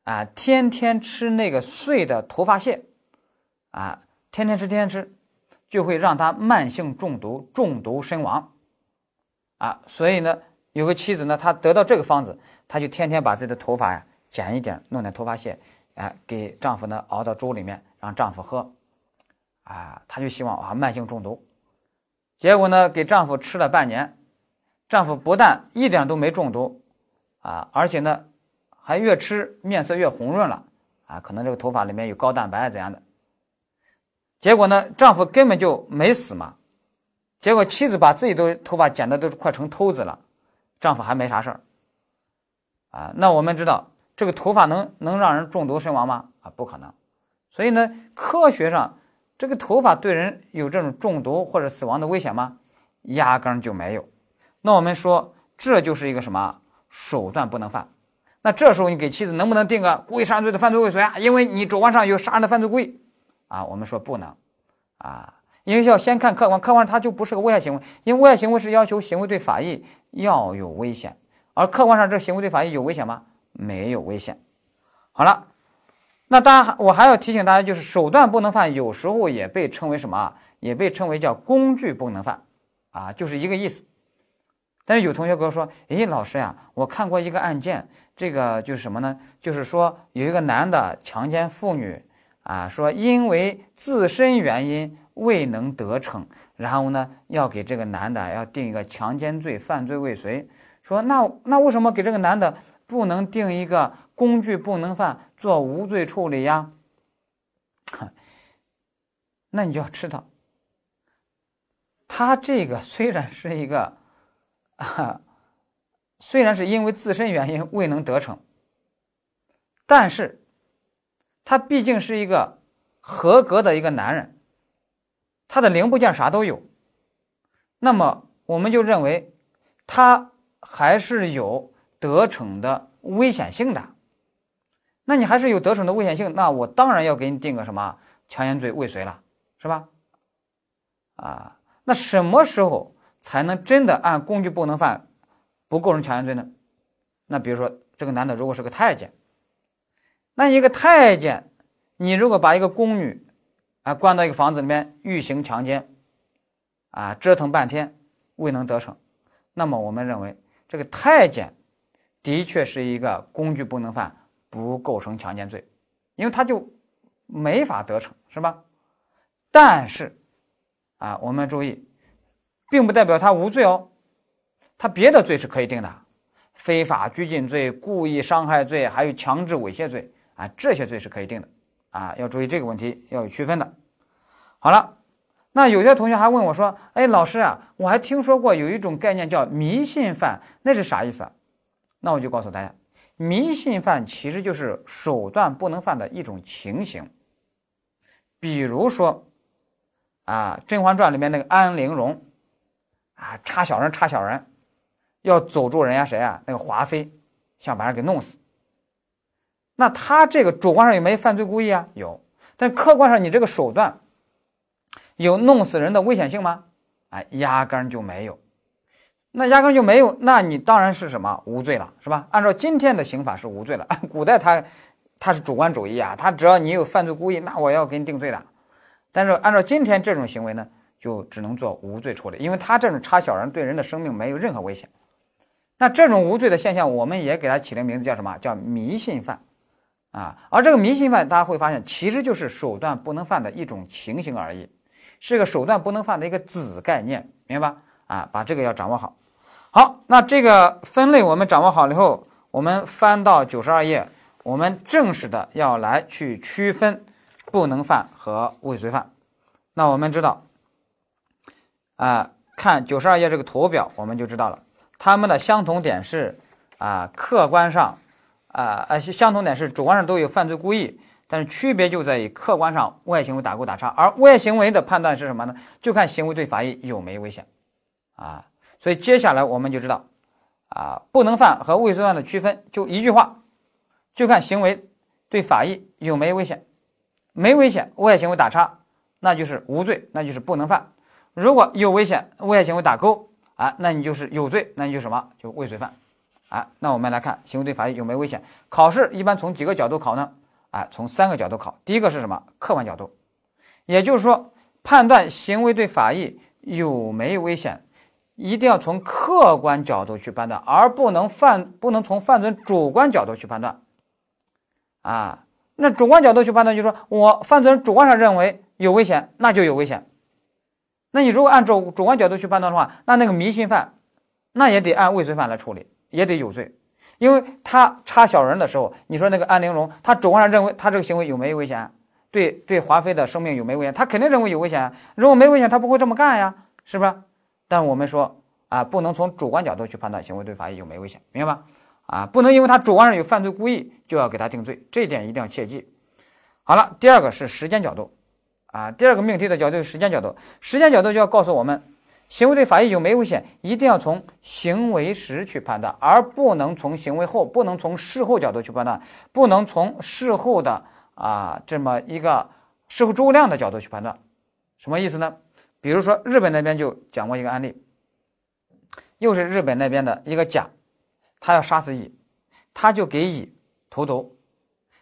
啊，天天吃那个碎的头发屑，啊，天天吃，天天吃，就会让他慢性中毒，中毒身亡。啊，所以呢，有个妻子呢，她得到这个方子，她就天天把自己的头发呀剪一点，弄点头发屑，哎，给丈夫呢熬到粥里面，让丈夫喝。啊，她就希望啊慢性中毒。结果呢，给丈夫吃了半年，丈夫不但一点都没中毒，啊，而且呢。还越吃面色越红润了啊，可能这个头发里面有高蛋白怎样的？结果呢，丈夫根本就没死嘛。结果妻子把自己的头发剪的都快成秃子了，丈夫还没啥事儿啊。那我们知道这个头发能能让人中毒身亡吗？啊，不可能。所以呢，科学上这个头发对人有这种中毒或者死亡的危险吗？压根就没有。那我们说这就是一个什么手段不能犯。那这时候你给妻子能不能定个故意杀人罪的犯罪未遂啊？因为你主观上有杀人的犯罪故意啊。我们说不能啊，因为要先看客观，客观上它就不是个危害行为，因为危害行为是要求行为对法益要有危险，而客观上这行为对法益有危险吗？没有危险。好了，那当然我还要提醒大家，就是手段不能犯，有时候也被称为什么啊？也被称为叫工具不能犯啊，就是一个意思。但是有同学跟我说：“诶，老师呀，我看过一个案件，这个就是什么呢？就是说有一个男的强奸妇女，啊，说因为自身原因未能得逞，然后呢要给这个男的要定一个强奸罪犯罪未遂。说那那为什么给这个男的不能定一个工具不能犯，做无罪处理呀？那你就要知道，他这个虽然是一个。”，虽然是因为自身原因未能得逞，但是他毕竟是一个合格的一个男人，他的零部件啥都有，那么我们就认为他还是有得逞的危险性的。那你还是有得逞的危险性，那我当然要给你定个什么强奸罪未遂了，是吧？啊，那什么时候？才能真的按工具不能犯，不构成强奸罪呢？那比如说这个男的如果是个太监，那一个太监，你如果把一个宫女啊关到一个房子里面欲行强奸，啊折腾半天未能得逞，那么我们认为这个太监的确是一个工具不能犯，不构成强奸罪，因为他就没法得逞，是吧？但是啊，我们注意，并不代表他无罪哦，他别的罪是可以定的，非法拘禁罪、故意伤害罪，还有强制猥亵罪啊，这些罪是可以定的啊，要注意这个问题要有区分的。好了。那有些同学还问我说：“哎，老师啊，我还听说过有一种概念叫迷信犯，那是啥意思？”那我就告诉大家，迷信犯其实就是手段不能犯的一种情形。比如说，啊，《甄嬛传》里面那个安陵容，啊，插小人插小人，要走住人家谁啊？那个华妃，想把人给弄死。那他这个主观上有没有犯罪故意啊？有，但客观上你这个手段。有弄死人的危险性吗？哎，压根就没有。那压根就没有，那你当然是什么无罪了，是吧？按照今天的刑法是无罪了。古代他他是主观主义啊，他只要你有犯罪故意，那我要给你定罪的。但是按照今天这种行为呢，就只能做无罪处理，因为他这种插小人对人的生命没有任何危险。那这种无罪的现象，我们也给他起了名字叫什么？叫迷信犯啊。而这个迷信犯，大家会发现其实就是手段不能犯的一种情形而已。是个手段不能犯的一个子概念，明白吧？啊，把这个要掌握好。好，那这个分类我们掌握好了以后，我们翻到九十二页，我们正式的要来去区分不能犯和未遂犯。那我们知道，啊，看九十二页这个图表，我们就知道了，它们的相同点是啊，客观上啊，呃，相同点是主观上都有犯罪故意。但是区别就在于客观上危害行为打勾打叉，而危害行为的判断是什么呢？就看行为对法益有没有危险，啊，所以接下来我们就知道，啊，不能犯和未遂犯的区分就一句话，就看行为对法益有没有危险，没危险，危害行为打叉，那就是无罪，那就是不能犯；如果有危险，危害行为打勾，啊，那你就是有罪，那你就什么？就未遂犯，啊，那我们来看行为对法益有没有危险，考试一般从几个角度考呢？啊，从三个角度考，第一个是什么？客观角度，也就是说，判断行为对法益有没有危险，一定要从客观角度去判断，而不能犯不能从犯罪主观角度去判断。啊，那主观角度去判断，就说我犯罪人主观上认为有危险，那就有危险。那你如果按主主观角度去判断的话，那那个迷信犯，那也得按未遂犯来处理，也得有罪。因为他插小人的时候，你说那个安陵容，他主观上认为他这个行为有没有危险？对对，华妃的生命有没有危险？他肯定认为有危险。如果没危险，他不会这么干呀，是不是？但我们说啊，不能从主观角度去判断行为对法益有没有危险，明白吧？啊，不能因为他主观上有犯罪故意就要给他定罪，这一点一定要切记。好了，第二个是时间角度，啊，第二个命题的角度是时间角度，时间角度就要告诉我们。行为对法益有没有危险，一定要从行为时去判断，而不能从行为后，不能从事后角度去判断，不能从事后的啊这么一个事后诸葛亮的角度去判断。什么意思呢？比如说日本那边就讲过一个案例，又是日本那边的一个甲，他要杀死乙，他就给乙投毒，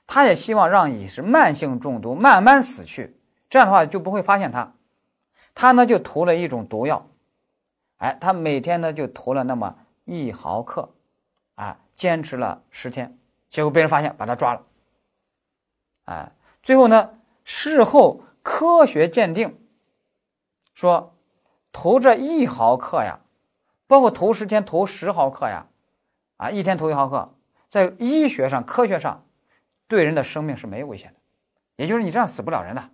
他也希望让乙是慢性中毒，慢慢死去，这样的话就不会发现他，他呢就涂了一种毒药。哎，他每天呢就涂了那么一毫克，啊，坚持了十天，结果被人发现，把他抓了。哎，最后呢，事后科学鉴定说，投这一毫克呀，包括投十天、投十毫克呀，啊，一天投一毫克，在医学上、科学上，对人的生命是没有危险的，也就是你这样死不了人的。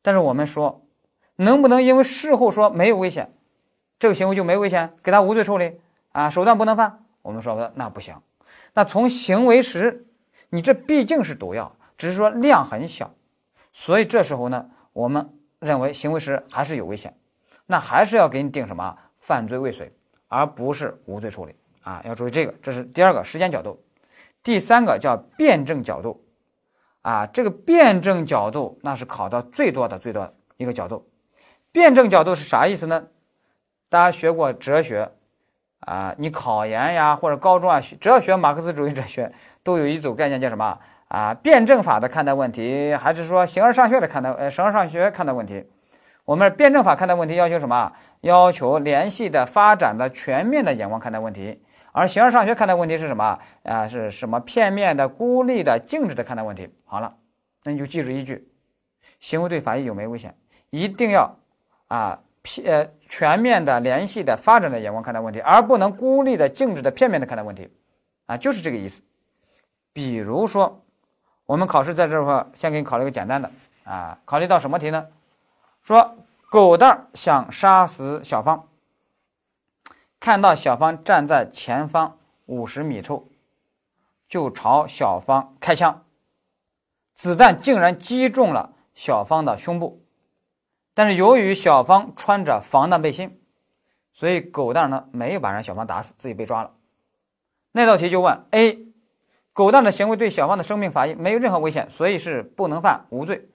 但是我们说，能不能因为事后说没有危险？这个行为就没危险，给他无罪处理啊，手段不能犯。我们说那不行，那从行为时，你这毕竟是毒药，只是说量很小，所以这时候呢，我们认为行为时还是有危险，那还是要给你定什么犯罪未遂，而不是无罪处理啊，要注意这个，这是第二个时间角度，第三个叫辩证角度啊，这个辩证角度那是考到最多的最多的一个角度，辩证角度是啥意思呢？大家学过哲学啊？你考研呀，或者高中啊，只要学马克思主义哲学，都有一组概念叫什么啊？辩证法的看待问题，还是说形而上学的看待？呃，形而上学看待问题？我们辩证法看待问题要求什么？要求联系的、发展的、全面的眼光看待问题。而形而上学看待问题是什么？啊，是什么片面的、孤立的、静止的看待问题？好了，那你就记住一句：行为对法益有没有危险？一定要啊，片全面的、联系的、发展的眼光看待问题，而不能孤立的、静止的、片面的看待问题。啊，就是这个意思。比如说，我们考试在这块，先给你考了一个简单的啊，考虑到什么题呢？说狗蛋想杀死小芳，看到小芳站在前方五十米处，就朝小芳开枪，子弹竟然击中了小芳的胸部，但是由于小芳穿着防弹背心，所以狗蛋呢没有把人小芳打死，自己被抓了。那道题就问 A。狗蛋的行为对小芳的生命法益没有任何危险，所以是不能犯无罪。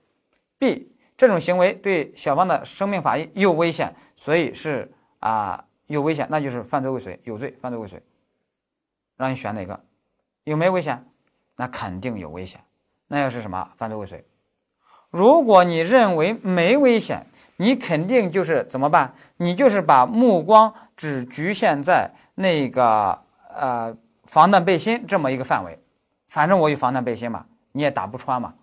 B 这种行为对小芳的生命法益有危险，所以是啊有危险，那就是犯罪未遂，有罪，犯罪未遂。让你选哪个？有没有危险？那肯定有危险。那要是什么？犯罪未遂。如果你认为没危险，你肯定就是怎么办？你就是把目光只局限在那个呃防弹背心这么一个范围。反正我有防弹背心嘛，你也打不穿嘛，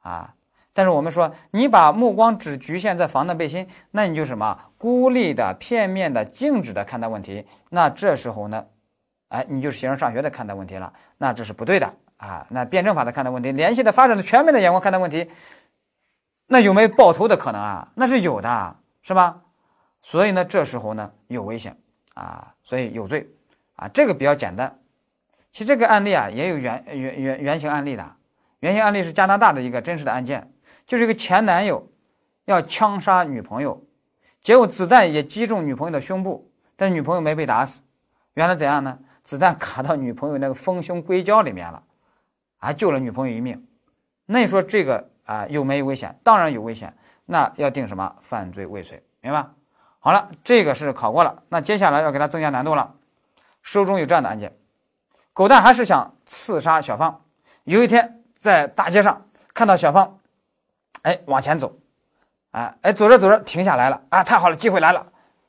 啊！但是我们说，你把目光只局限在防弹背心，那你就什么孤立的、片面的、静止的看待问题。那这时候呢，哎，你就是形而上学的看待问题了，那这是不对的啊！那辩证法的看待问题，联系的、发展的、全面的眼光看待问题，那有没有爆头的可能啊？那是有的，是吧？所以呢，这时候呢有危险啊，所以有罪啊，这个比较简单。其实这个案例啊，也有原原原原型案例的，原型案例是加拿大的一个真实的案件，就是一个前男友要枪杀女朋友，结果子弹也击中女朋友的胸部，但女朋友没被打死，原来怎样呢？子弹卡到女朋友那个丰胸硅胶里面了，还救了女朋友一命。那你说这个啊有没有危险？当然有危险，那要定什么？犯罪未遂，明白？好了，这个是考过了，那接下来要给他增加难度了，书中有这样的案件。狗蛋还是想刺杀小芳。有一天在大街上看到小芳，哎，往前走，哎哎，走着走着停下来了，啊，太好了，机会来了。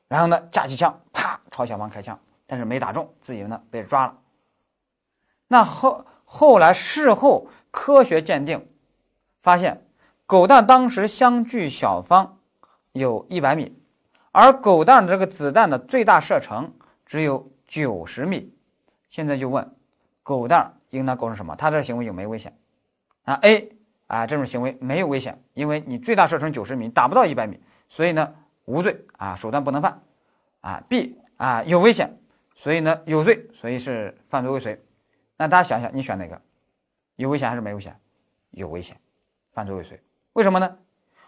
然后呢，架起枪，啪，朝小芳开枪，但是没打中，自己呢被抓了。那后后来事后科学鉴定，发现狗蛋当时相距小芳有一百米，而狗蛋的这个子弹的最大射程只有九十米。现在就问，狗蛋儿应当构成什么？他这行为有没有危险？啊，A 啊，这种行为没有危险，因为你最大射程九十米，打不到一百米，所以呢无罪啊，手段不能犯。啊，B 啊有危险，所以呢有罪，所以是犯罪未遂。那大家想想，你选哪个？有危险还是没危险？有危险，犯罪未遂。为什么呢？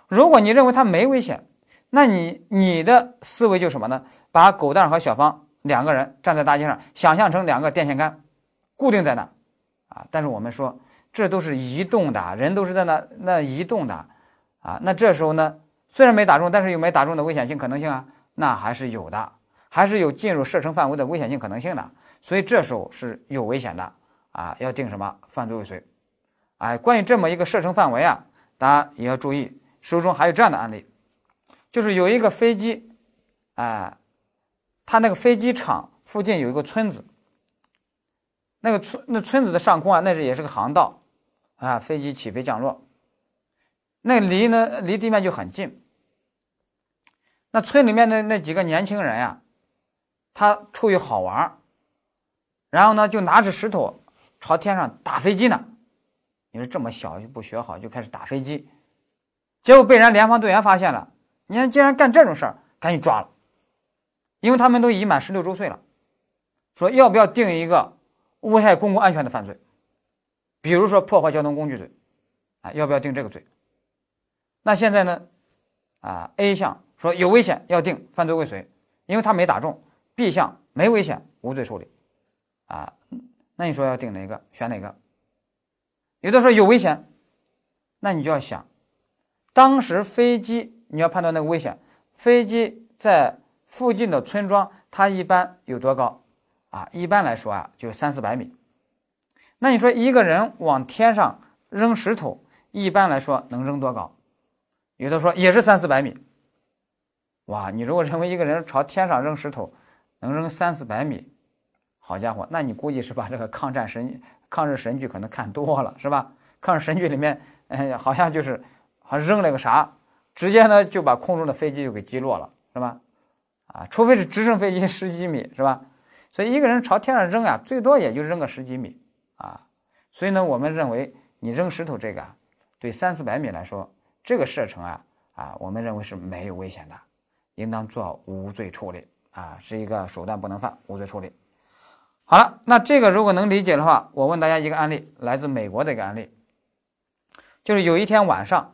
如果你认为他没危险，那你你的思维就什么呢？把狗蛋和小芳。两个人站在大街上，想象成两个电线杆，固定在那，啊！但是我们说这都是移动的，人都是在那那移动的，啊！那这时候呢，虽然没打中，但是有没打中的危险性可能性啊？那还是有的，还是有进入射程范围的危险性可能性的，所以这时候是有危险的啊！要定什么犯罪未遂？哎，关于这么一个射程范围啊，大家也要注意，书中还有这样的案例，就是有一个飞机，哎。他那个飞机场附近有一个村子，那个村那村子的上空啊，那是也是个航道，啊，飞机起飞降落，那离呢离地面就很近。那村里面的那几个年轻人呀，他出于好玩然后呢就拿着石头朝天上打飞机呢。你说这么小就不学好就开始打飞机，结果被人联防队员发现了，你看竟然干这种事儿，赶紧抓了。因为他们都已满十六周岁了，说要不要定一个危害公共安全的犯罪，比如说破坏交通工具罪，啊，要不要定这个罪？那现在呢，啊，A 项说有危险要定犯罪未遂，因为他没打中；B 项没危险无罪处理，啊，那你说要定哪个？选哪个？有的说有危险，那你就要想，当时飞机你要判断那个危险，飞机在。附近的村庄，它一般有多高啊？一般来说啊，就三四百米。那你说一个人往天上扔石头，一般来说能扔多高？有的说也是三四百米，哇，你如果认为一个人朝天上扔石头能扔三四百米，好家伙，那你估计是把这个抗战神、抗日神剧可能看多了，是吧？抗日神剧里面，哎，好像就是好像扔了个啥，直接呢就把空中的飞机就给击落了，是吧？啊，除非是直升飞机十几米，是吧？所以一个人朝天上扔啊，最多也就扔个十几米啊。所以呢，我们认为你扔石头这个，对三四百米来说，这个射程啊啊，我们认为是没有危险的，应当做无罪处理啊，是一个手段不能犯，无罪处理。好了，那这个如果能理解的话，我问大家一个案例，来自美国的一个案例，就是有一天晚上，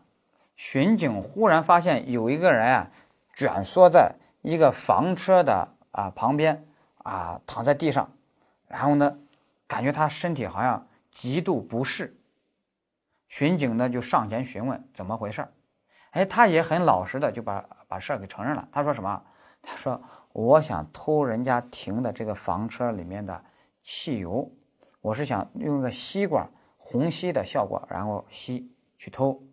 巡警忽然发现有一个人啊，卷缩在一个房车的啊旁边啊，躺在地上，然后呢，感觉他身体好像。极度不适，巡警呢就上前询问怎么回事儿，哎，他也很老实的就把把事儿给承认了。他说什么？他说我想偷人家停的这个房车里面的汽油，我是想用个吸管虹吸的效果，然后吸去偷，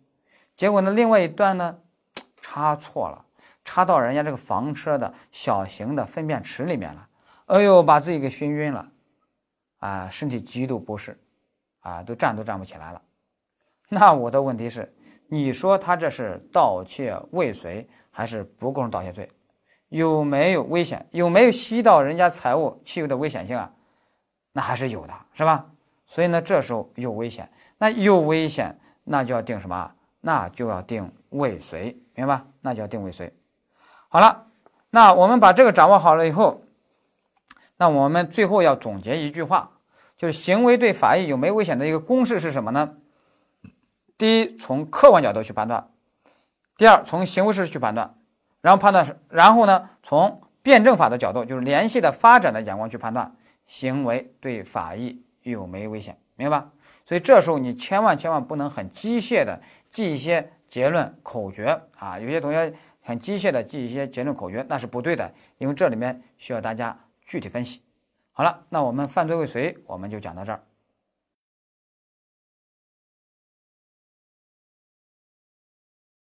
结果呢另外一端呢 插错了，插到人家这个房车的小型的粪便池里面了，哎呦，把自己给熏晕了，啊，身体极度不适。啊，都站都站不起来了。那我的问题是，你说他这是盗窃未遂还是不构成盗窃罪？有没有危险？有没有吸到人家财物汽油的危险性啊？那还是有的，是吧？所以呢，这时候有危险，那有危险，那就要定什么？那就要定未遂，明白吧？那就要定未遂。好了，那我们把这个掌握好了以后，那我们最后要总结一句话。就是行为对法益有没有危险的一个公式是什么呢？第一，从客观角度去判断；第二，从行为事实去判断；然后判断是，然后呢，从辩证法的角度，就是联系的发展的眼光去判断行为对法益有没有危险，明白吧？所以这时候你千万千万不能很机械的记一些结论口诀啊！有些同学很机械的记一些结论口诀，那是不对的，因为这里面需要大家具体分析。好了，那我们犯罪未遂，我们就讲到这儿。